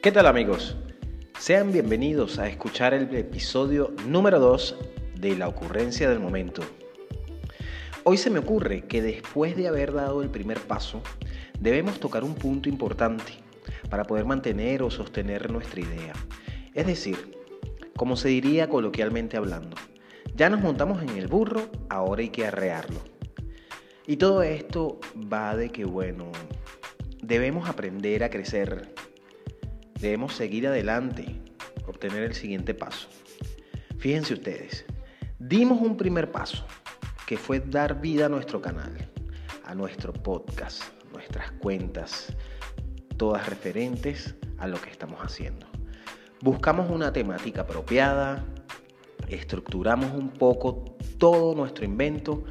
¿Qué tal amigos? Sean bienvenidos a escuchar el episodio número 2 de La ocurrencia del momento. Hoy se me ocurre que después de haber dado el primer paso, debemos tocar un punto importante para poder mantener o sostener nuestra idea. Es decir, como se diría coloquialmente hablando, ya nos montamos en el burro, ahora hay que arrearlo. Y todo esto va de que, bueno, debemos aprender a crecer, debemos seguir adelante, obtener el siguiente paso. Fíjense ustedes, dimos un primer paso, que fue dar vida a nuestro canal, a nuestro podcast, nuestras cuentas, todas referentes a lo que estamos haciendo. Buscamos una temática apropiada, estructuramos un poco todo nuestro invento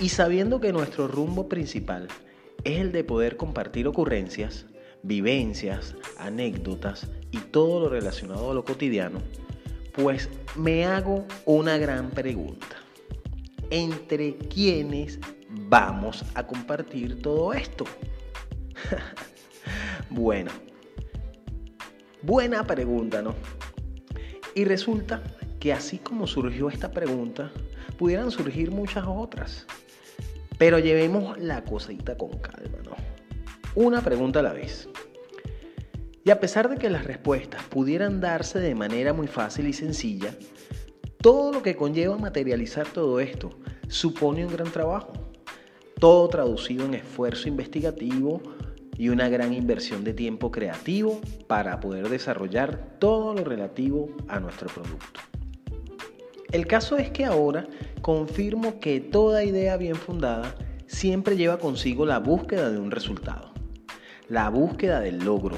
y sabiendo que nuestro rumbo principal es el de poder compartir ocurrencias, vivencias, anécdotas y todo lo relacionado a lo cotidiano, pues me hago una gran pregunta. ¿Entre quiénes vamos a compartir todo esto? bueno, buena pregunta, ¿no? Y resulta que así como surgió esta pregunta, pudieran surgir muchas otras. Pero llevemos la cosita con calma, ¿no? Una pregunta a la vez. Y a pesar de que las respuestas pudieran darse de manera muy fácil y sencilla, todo lo que conlleva materializar todo esto supone un gran trabajo. Todo traducido en esfuerzo investigativo y una gran inversión de tiempo creativo para poder desarrollar todo lo relativo a nuestro producto. El caso es que ahora confirmo que toda idea bien fundada siempre lleva consigo la búsqueda de un resultado, la búsqueda del logro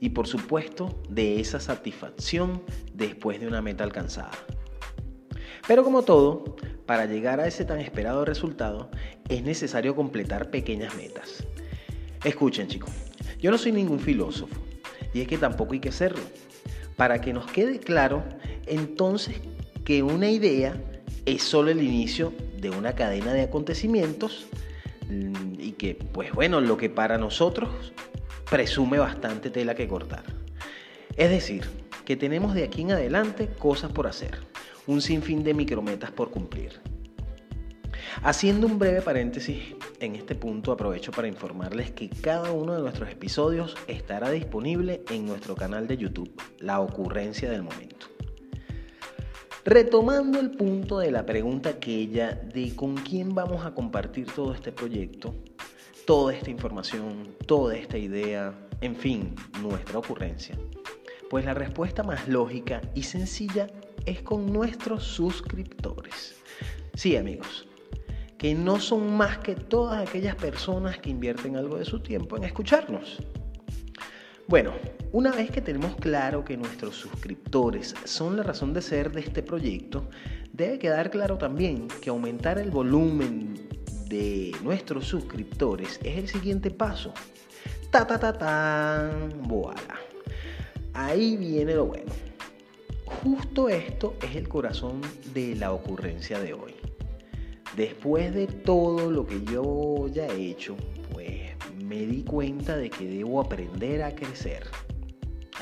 y por supuesto de esa satisfacción después de una meta alcanzada. Pero como todo, para llegar a ese tan esperado resultado es necesario completar pequeñas metas. Escuchen chicos, yo no soy ningún filósofo y es que tampoco hay que serlo. Para que nos quede claro, entonces que una idea es solo el inicio de una cadena de acontecimientos mm, y que, pues bueno, lo que para nosotros presume bastante tela que cortar. Es decir, que tenemos de aquí en adelante cosas por hacer, un sinfín de micrometas por cumplir. Haciendo un breve paréntesis, en este punto aprovecho para informarles que cada uno de nuestros episodios estará disponible en nuestro canal de YouTube, La Ocurrencia del Momento. Retomando el punto de la pregunta que ella de con quién vamos a compartir todo este proyecto, toda esta información, toda esta idea, en fin, nuestra ocurrencia. Pues la respuesta más lógica y sencilla es con nuestros suscriptores. Sí, amigos, que no son más que todas aquellas personas que invierten algo de su tiempo en escucharnos. Bueno, una vez que tenemos claro que nuestros suscriptores son la razón de ser de este proyecto, debe quedar claro también que aumentar el volumen de nuestros suscriptores es el siguiente paso. Ta ta ta tan, voilà. Ahí viene lo bueno. Justo esto es el corazón de la ocurrencia de hoy. Después de todo lo que yo ya he hecho, me di cuenta de que debo aprender a crecer.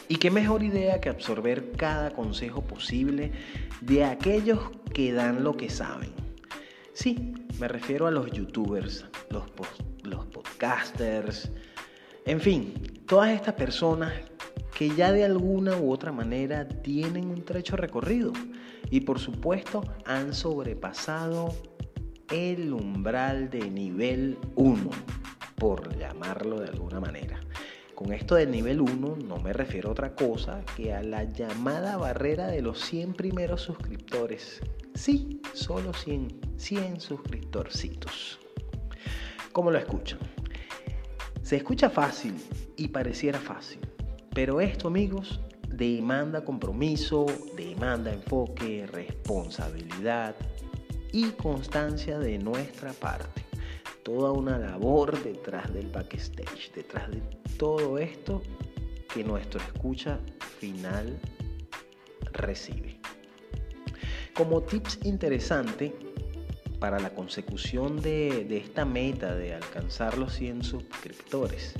Y qué mejor idea que absorber cada consejo posible de aquellos que dan lo que saben. Sí, me refiero a los youtubers, los, podcasters, en fin, todas estas personas que ya de alguna u otra manera tienen un trecho recorrido y por supuesto han sobrepasado el umbral de nivel 1 por llamarlo de alguna manera. Con esto del nivel 1 no me refiero a otra cosa que a la llamada barrera de los 100 primeros suscriptores. Sí, solo 100, 100 suscriptorcitos. ¿Cómo lo escuchan? Se escucha fácil y pareciera fácil, pero esto amigos demanda compromiso, demanda enfoque, responsabilidad y constancia de nuestra parte toda una labor detrás del backstage, detrás de todo esto que nuestro escucha final recibe. Como tips interesante para la consecución de, de, esta meta de alcanzar los 100 suscriptores.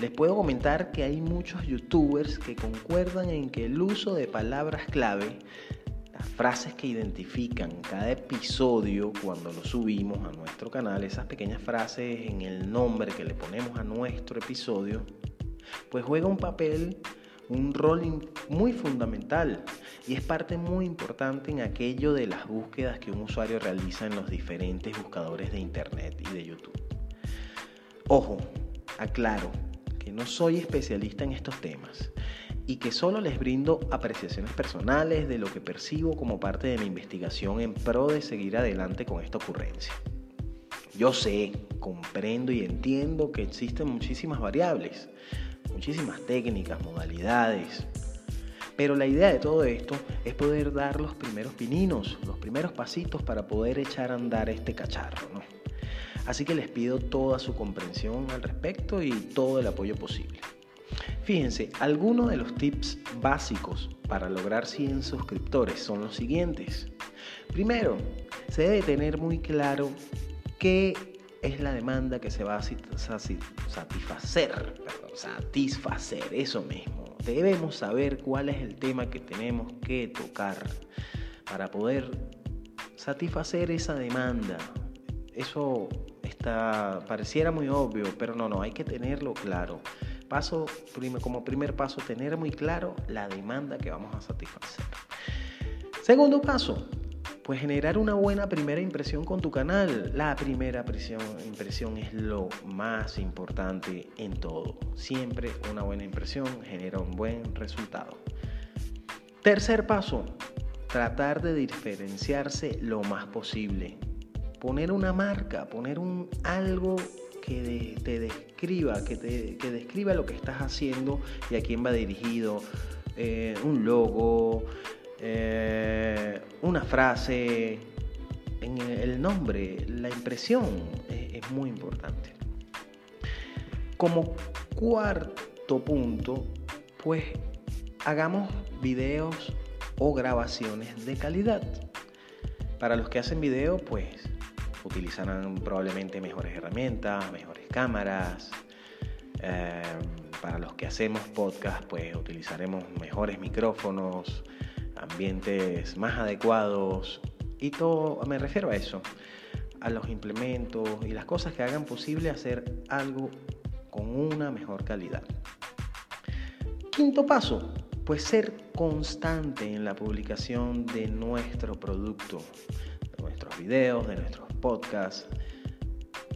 Les puedo comentar que hay muchos youtubers que concuerdan en que el uso de palabras clave, las frases que identifican cada episodio cuando lo subimos a nuestro canal, esas pequeñas frases en el nombre que le ponemos a nuestro episodio, pues juega un papel un rol muy fundamental y es parte muy importante en aquello de las búsquedas que un usuario realiza en los diferentes buscadores de Internet y de YouTube. Ojo, aclaro que no soy especialista en estos temas y que solo les brindo apreciaciones personales de lo que percibo como parte de mi investigación en pro de seguir adelante con esta ocurrencia. Yo sé, comprendo y entiendo que existen muchísimas variables muchísimas técnicas, modalidades. Pero la idea de todo esto es poder dar los primeros pininos, los primeros pasitos para poder echar a andar este cacharro. Así que les pido toda su comprensión al respecto y todo el apoyo posible. Fíjense, algunos de los tips básicos para lograr 100 suscriptores son los siguientes. Primero, se debe tener muy claro qué es la demanda que se va a satisfacer, satisfacer, eso mismo. Debemos saber cuál es el tema que tenemos que tocar para poder satisfacer esa demanda. Eso está, pareciera muy obvio, pero no, no, hay que tenerlo claro. Paso, como primer paso, tener muy claro la demanda que vamos a satisfacer. Segundo paso, pues generar una buena primera impresión con tu canal. La primera impresión es lo más importante en todo. Siempre una buena impresión genera un buen resultado. Tercer paso, tratar de diferenciarse lo más posible. Poner una marca, poner un algo que te describa, que, te, describa lo que estás haciendo y a quién va dirigido. Eh, un logo, eh, una frase, en el nombre, la impresión es, muy importante. Como cuarto punto, pues hagamos videos o grabaciones de calidad. Para los que hacen video, pues utilizarán probablemente mejores herramientas, mejores cámaras. Eh, para los que hacemos podcast, pues utilizaremos mejores micrófonos, ambientes más adecuados y todo, me refiero a eso, a los implementos y las cosas que hagan posible hacer algo con una mejor calidad. Quinto paso, pues ser constante en la publicación de nuestro producto, de nuestros videos, de nuestros podcasts.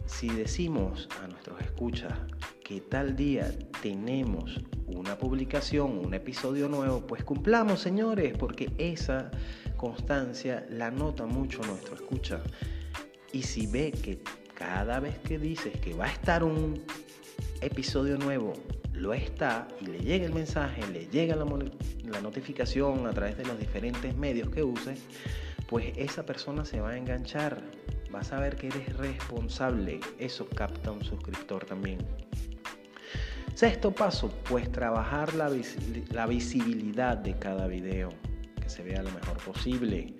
Si decimos a nuestros escuchas que tal día tenemos una publicación, un episodio nuevo, pues cumplamos, señores, porque esa constancia la nota mucho nuestro escucha. Y si ve que cada vez que dices que va a estar un episodio nuevo, lo está y le llega el mensaje, le llega la, la notificación a través de los diferentes medios que uses, pues esa persona se va a enganchar. Vas a ver que eres responsable. Eso capta un suscriptor también. Sexto paso, pues trabajar la, visibilidad de cada video, que se vea lo mejor posible,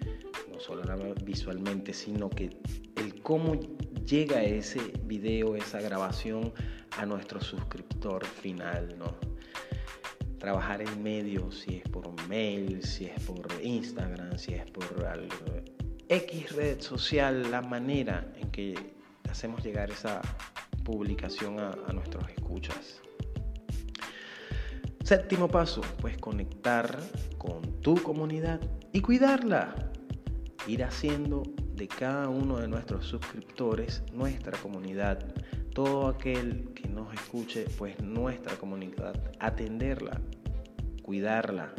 no solo visualmente, sino que el cómo llega ese video, esa grabación a nuestro suscriptor final, ¿no? Trabajar en medios, si es por mail, si es por Instagram, si es por X red social, la manera en que hacemos llegar esa publicación a nuestros escuchas. Séptimo paso, pues conectar con tu comunidad y cuidarla. Ir haciendo de cada uno de nuestros suscriptores nuestra comunidad. Todo aquel que nos escuche, pues nuestra comunidad. Atenderla, cuidarla.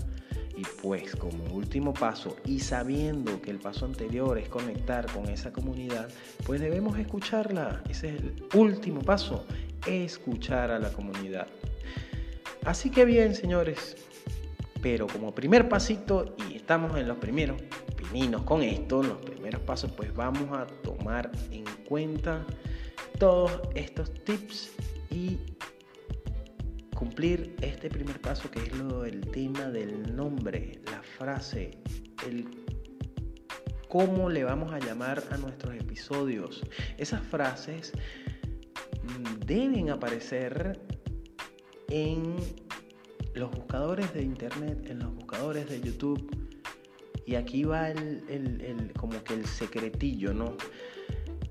Y pues como último paso, y sabiendo que el paso anterior es conectar con esa comunidad, pues debemos escucharla. Ese es el último paso, escuchar a la comunidad. Así que bien, señores, pero como primer pasito, y estamos en los primeros pininos con esto, los primeros pasos, pues vamos a tomar en cuenta todos estos tips y cumplir este primer paso que es lo del tema del nombre, la frase, el cómo le vamos a llamar a nuestros episodios. Esas frases mm, deben aparecer en los buscadores de internet, en los buscadores de YouTube. Y aquí va el, como que el secretillo, ¿no?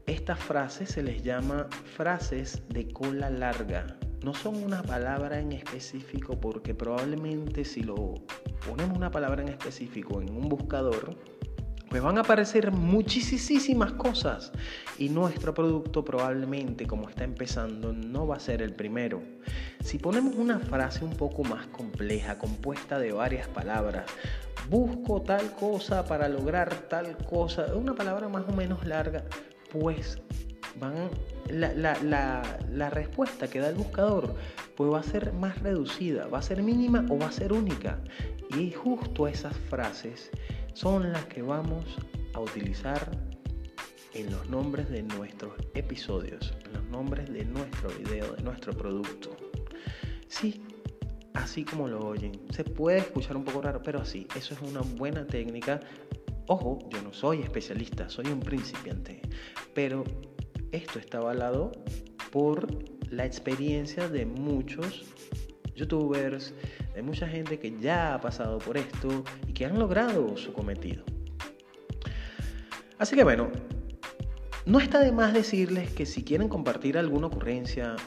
Estas frases se les llama frases de cola larga. No son una palabra en específico porque probablemente si lo ponemos una palabra en específico en un buscador, pues van a aparecer muchísimas cosas y nuestro producto probablemente como está empezando no va a ser el primero. Si ponemos una frase un poco más compleja, compuesta de varias palabras, busco tal cosa para lograr tal cosa, una palabra más o menos larga, pues van la, la, respuesta que da el buscador pues va a ser más reducida, va a ser mínima o va a ser única. Y justo esas frases son las que vamos a utilizar en los nombres de nuestros episodios, en los nombres de nuestro video, de nuestro producto. Sí, así como lo oyen. Se puede escuchar un poco raro, pero así, eso es una buena técnica. Ojo, yo no soy especialista, soy un principiante, pero esto está avalado por la experiencia de muchos youtubers, de mucha gente que ya ha pasado por esto que han logrado su cometido. Así que bueno, no está de más decirles que si quieren compartir alguna ocurrencia,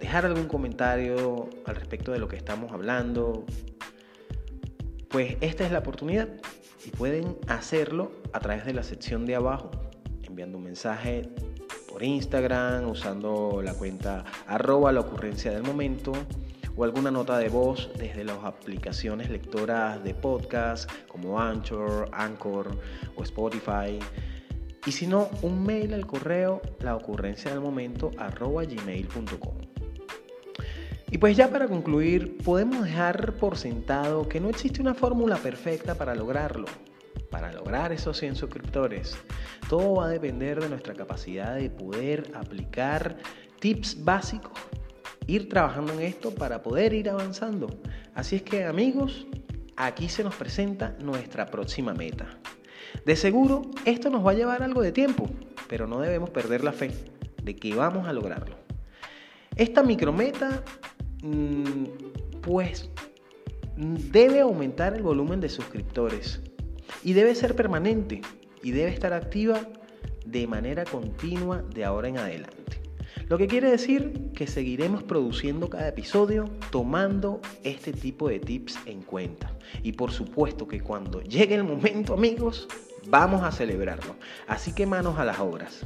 dejar algún comentario al respecto de lo que estamos hablando, pues esta es la oportunidad y pueden hacerlo a través de la sección de abajo, enviando un mensaje por Instagram, usando la cuenta arroba la ocurrencia del momento o alguna nota de voz desde las aplicaciones lectoras de podcast como Anchor, Anchor o Spotify. Y si no, un mail al correo la ocurrencia del momento. Y pues ya para concluir, podemos dejar por sentado que no existe una fórmula perfecta para lograrlo para lograr esos 100 suscriptores. Todo va a depender de nuestra capacidad de poder aplicar tips básicos, ir trabajando en esto para poder ir avanzando. Así es que amigos, aquí se nos presenta nuestra próxima meta. De seguro, esto nos va a llevar algo de tiempo, pero no debemos perder la fe de que vamos a lograrlo. Esta micrometa, mm, pues, debe aumentar el volumen de suscriptores y debe ser permanente y debe estar activa de manera continua de ahora en adelante. Lo que quiere decir que seguiremos produciendo cada episodio tomando este tipo de tips en cuenta. Y por supuesto que cuando llegue el momento amigos, vamos a celebrarlo. Así que manos a las obras.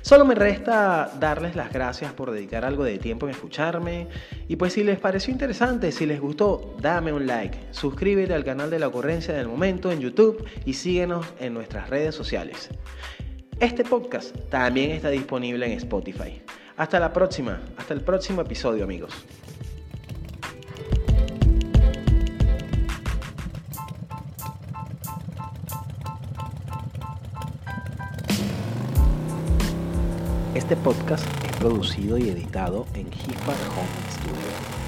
Solo me resta darles las gracias por dedicar algo de tiempo en escucharme. Y pues si les pareció interesante, si les gustó, dame un like, suscríbete al canal de la ocurrencia del momento en YouTube y síguenos en nuestras redes sociales. Este podcast también está disponible en Spotify. Hasta la próxima, hasta el próximo episodio amigos. Este podcast es producido y editado en Hipar Home Studio.